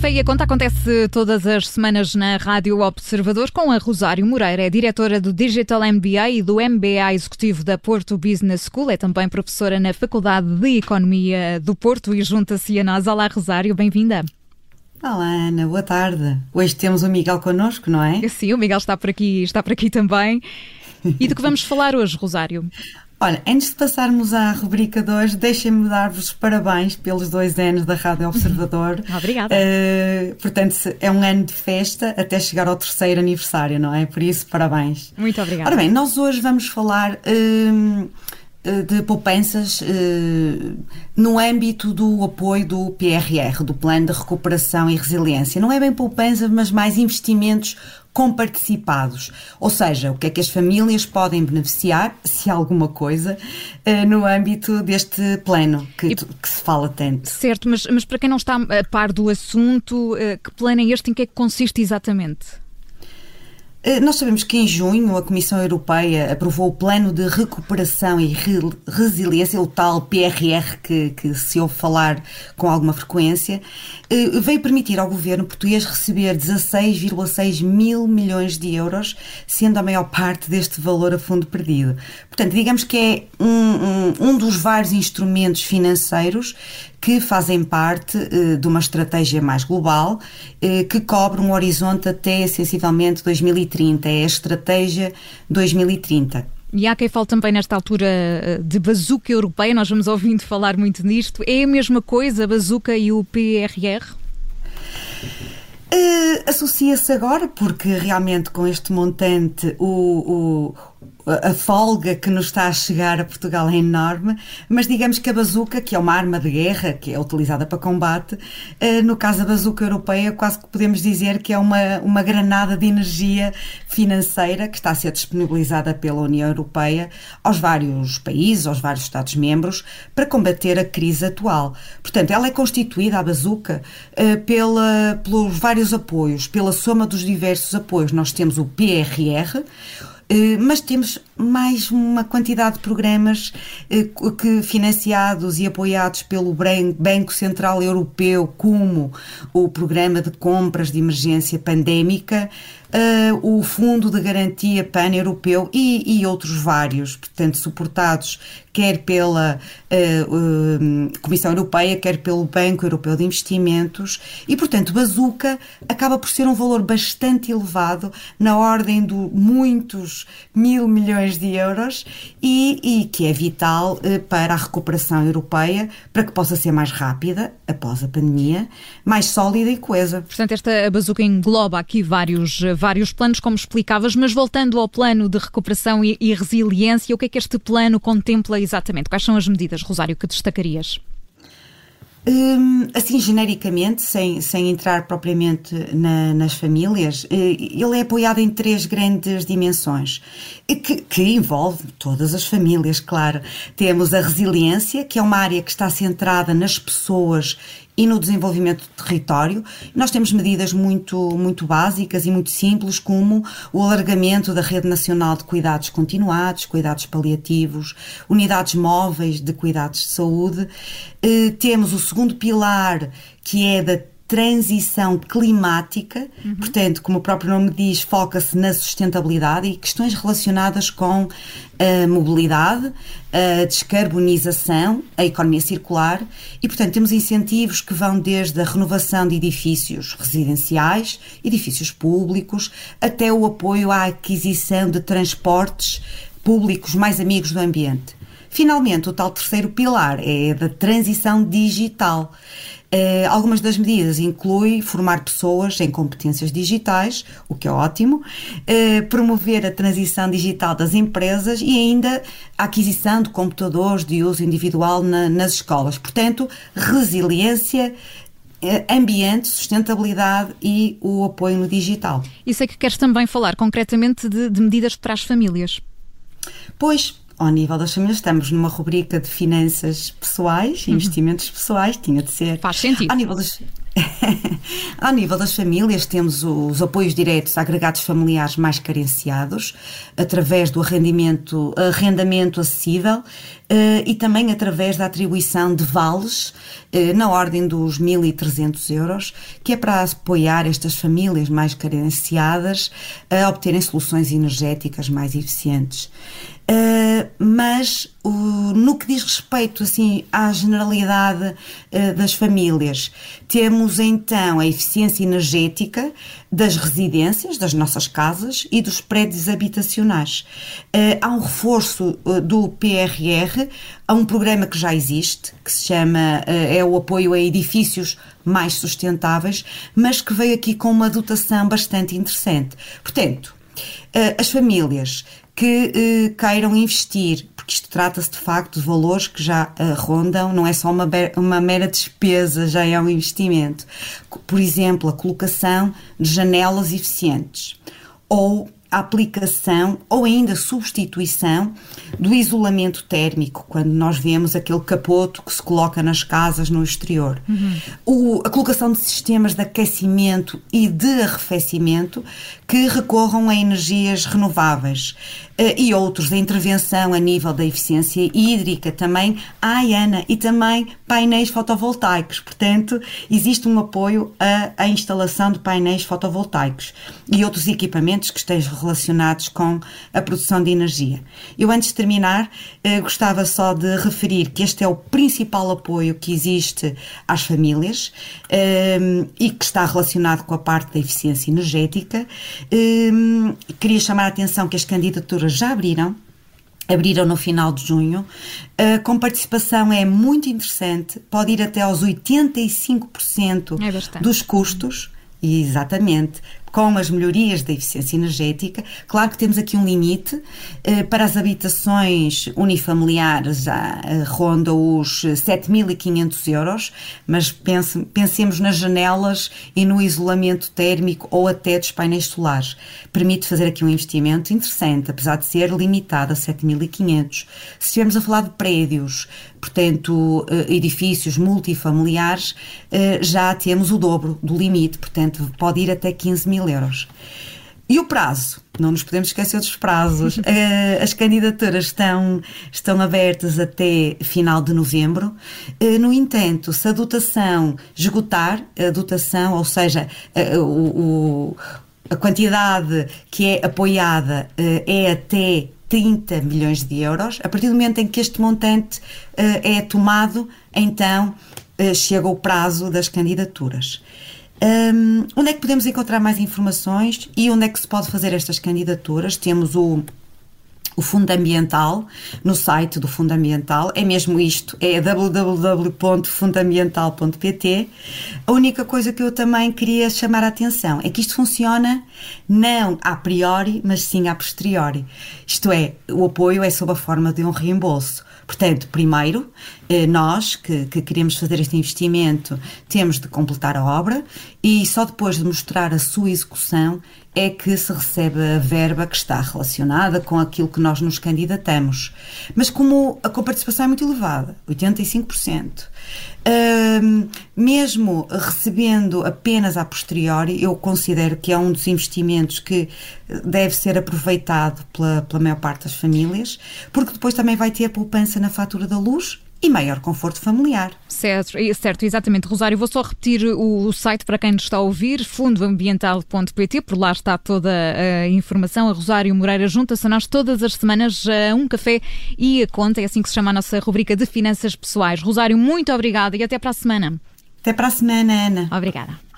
Café e a Conta acontece todas as semanas na Rádio Observador com a Rosário Moreira, é diretora do Digital MBA e do MBA Executivo da Porto Business School, é também professora na Faculdade de Economia do Porto e junta-se a nós. Olá, Rosário, bem-vinda. Olá, Ana, boa tarde. Hoje temos o Miguel connosco, não é? Sim, o Miguel está por aqui, está por aqui também. E do que vamos falar hoje, Rosário? Olha, antes de passarmos à rubrica 2, deixem-me dar-vos os parabéns pelos dois anos da Rádio Observador. Obrigada. Uh, portanto, é um ano de festa até chegar ao terceiro aniversário, não é? Por isso, parabéns. Muito obrigada. Ora bem, nós hoje vamos falar. Uh, de poupanças eh, no âmbito do apoio do PRR, do Plano de Recuperação e Resiliência. Não é bem poupança, mas mais investimentos comparticipados. Ou seja, o que é que as famílias podem beneficiar, se alguma coisa, eh, no âmbito deste plano que, e, que se fala tanto. Certo, mas, mas para quem não está a par do assunto, eh, que plano é este? Em que é que consiste exatamente? Eh, nós sabemos que em junho a Comissão Europeia aprovou o Plano de Recuperação e Resiliência, o tal PRR que, que se ouve falar com alguma frequência, eh, veio permitir ao governo português receber 16,6 mil milhões de euros, sendo a maior parte deste valor a fundo perdido. Portanto, digamos que é um, um, um dos vários instrumentos financeiros que fazem parte uh, de uma estratégia mais global uh, que cobre um horizonte até sensivelmente 2030. É a estratégia 2030. E há quem fale também nesta altura eh, de bazuca europeia, nós vamos ouvindo falar muito nisto. É a mesma coisa, a bazuca e o PRR? Uh, Associa-se agora, porque realmente com este montante o, o, a folga que nos está a chegar a Portugal é enorme, mas digamos que a bazuca, que é uma arma de guerra, que é utilizada para combate, eh, no caso da bazuca europeia, quase que podemos dizer que é uma, uma granada de energia financeira que está a ser disponibilizada pela União Europeia aos vários países, aos vários Estados-membros, para combater a crise atual. Portanto, ela é constituída, a bazuca, eh, pela, pelos vários apoios, pela soma dos diversos apoios. Nós temos o PRR, mas temos mais uma quantidade de programas eh, que financiados e apoiados pelo Banco Central Europeu, como o Programa de Compras de Emergência Pandémica, uh, o Fundo de Garantia Pan-Europeu e, e, outros vários, portanto, suportados quer pela uh, uh, Comissão Europeia, quer pelo Banco Europeu de Investimentos, e, portanto, Bazuca acaba por ser um valor bastante elevado, na ordem de muitos mil milhões de euros, e, e que é vital para a recuperação europeia, para que possa ser mais rápida após a pandemia, mais sólida e coesa. Portanto, esta Bazuca engloba aqui vários vários planos, como explicavas, mas voltando ao plano de recuperação e, e resiliência, o que é que este plano contempla exatamente? Quais são as medidas, Rosário, que destacarias? Hum, assim, genericamente, sem, sem entrar propriamente na, nas famílias, eh, ele é apoiado em três grandes dimensões, que, que envolve todas as famílias, claro. Temos a resiliência, que é uma área que está centrada nas pessoas e no desenvolvimento do território. Nós temos medidas muito, muito básicas e muito simples, como o alargamento da Rede Nacional de Cuidados Continuados, cuidados paliativos, unidades móveis de cuidados de saúde. Eh, temos o segundo pilar, que é da transição climática, uhum. portanto, como o próprio nome diz, foca-se na sustentabilidade e questões relacionadas com a mobilidade, a descarbonização, a economia circular e, portanto, temos incentivos que vão desde a renovação de edifícios residenciais, edifícios públicos, até o apoio à aquisição de transportes públicos mais amigos do ambiente. Finalmente, o tal terceiro pilar é da transição digital. Uh, algumas das medidas incluem formar pessoas em competências digitais, o que é ótimo, uh, promover a transição digital das empresas e ainda a aquisição de computadores de uso individual na, nas escolas. Portanto, resiliência, eh, ambiente, sustentabilidade e o apoio no digital. E sei que queres também falar concretamente de, de medidas para as famílias. Pois, ao nível das famílias, estamos numa rubrica de finanças pessoais, uhum. investimentos pessoais, tinha de ser. Faz sentido. Ao nível Ao nível das famílias, temos os apoios diretos a agregados familiares mais carenciados, através do arrendamento, arrendamento acessível eh, e também através da atribuição de vales eh, na ordem dos 1.300 euros, que é para apoiar estas famílias mais carenciadas a obterem soluções energéticas mais eficientes. Mas uh, no que diz respeito assim à generalidade uh, das famílias, temos então a eficiência energética das residências, das nossas casas e dos prédios habitacionais. há um reforço do PRR, há um programa que já existe, que se chama é o apoio a edifícios mais sustentáveis, mas que veio aqui com uma dotação bastante interessante. Portanto, as famílias que queiram investir, isto trata-se de facto de valores que já eh, rondam, não é só uma, uma mera despesa, já é um investimento. Por exemplo, a colocação de janelas eficientes ou a aplicação ou ainda substituição do isolamento térmico, quando nós vemos aquele capoto que se coloca nas casas no exterior. Uhum. O, a colocação de sistemas de aquecimento e de arrefecimento que recorram a energias renováveis uh, e outros da intervenção a nível da eficiência hídrica também à ANA e também painéis fotovoltaicos. Portanto, existe um apoio à instalação de painéis fotovoltaicos e outros equipamentos que estejam relacionados com a produção de energia. Eu, antes de terminar, uh, gostava só de referir que este é o principal apoio que existe às famílias uh, e que está relacionado com a parte da eficiência energética Hum, queria chamar a atenção que as candidaturas já abriram, abriram no final de junho. A com participação é muito interessante, pode ir até aos 85% é dos custos. Exatamente com as melhorias da eficiência energética. Claro que temos aqui um limite. Eh, para as habitações unifamiliares já eh, ronda os 7.500 euros, mas pense, pensemos nas janelas e no isolamento térmico ou até dos painéis solares. Permite fazer aqui um investimento interessante, apesar de ser limitado a 7.500. Se estivermos a falar de prédios, portanto, eh, edifícios multifamiliares, já temos o dobro do limite, portanto, pode ir até 15 mil euros. E o prazo? Não nos podemos esquecer dos prazos. Eh, as candidaturas estão, estão abertas até final de novembro. Eh, no entanto, se a dotação esgotar, a dotação, ou seja, a, o, a quantidade que é apoiada eh, é até 30 milhões de euros, a partir do momento em que este montante é tomado, então chega o prazo das candidaturas. Um, onde é que podemos encontrar mais informações e onde é que se pode fazer estas candidaturas? Temos o, o Fundo Ambiental no site do Fundo Ambiental. É mesmo isto, é www.fundambiental.pt. A única coisa que eu também queria chamar a atenção é que isto funciona não a priori, mas sim a posteriori. Isto é, o apoio é sob a forma de um reembolso. Portanto, primeiro, eh, nós que, que, queremos fazer este investimento temos de completar a obra e só depois de mostrar a sua execução é que se recebe a verba que está relacionada com aquilo que nós nos candidatamos. Mas como a coparticipação é muito elevada, 85%, uh, mesmo recebendo apenas a posteriori, eu considero que é um dos investimentos que deve ser aproveitado pela, pela maior parte das famílias, porque depois também vai ter a poupança na fatura da luz e maior conforto familiar. Certo, certo, exatamente. Rosário, vou só repetir o, o site para quem nos está a ouvir, fundoambiental.pt, por lá está toda a informação. A Rosário Moreira junta-se a nós todas as semanas a um café e a conta, é assim que se chama a nossa rubrica de finanças pessoais. Rosário, muito obrigada e até para a semana. Até para a semana, Ana. Obrigada.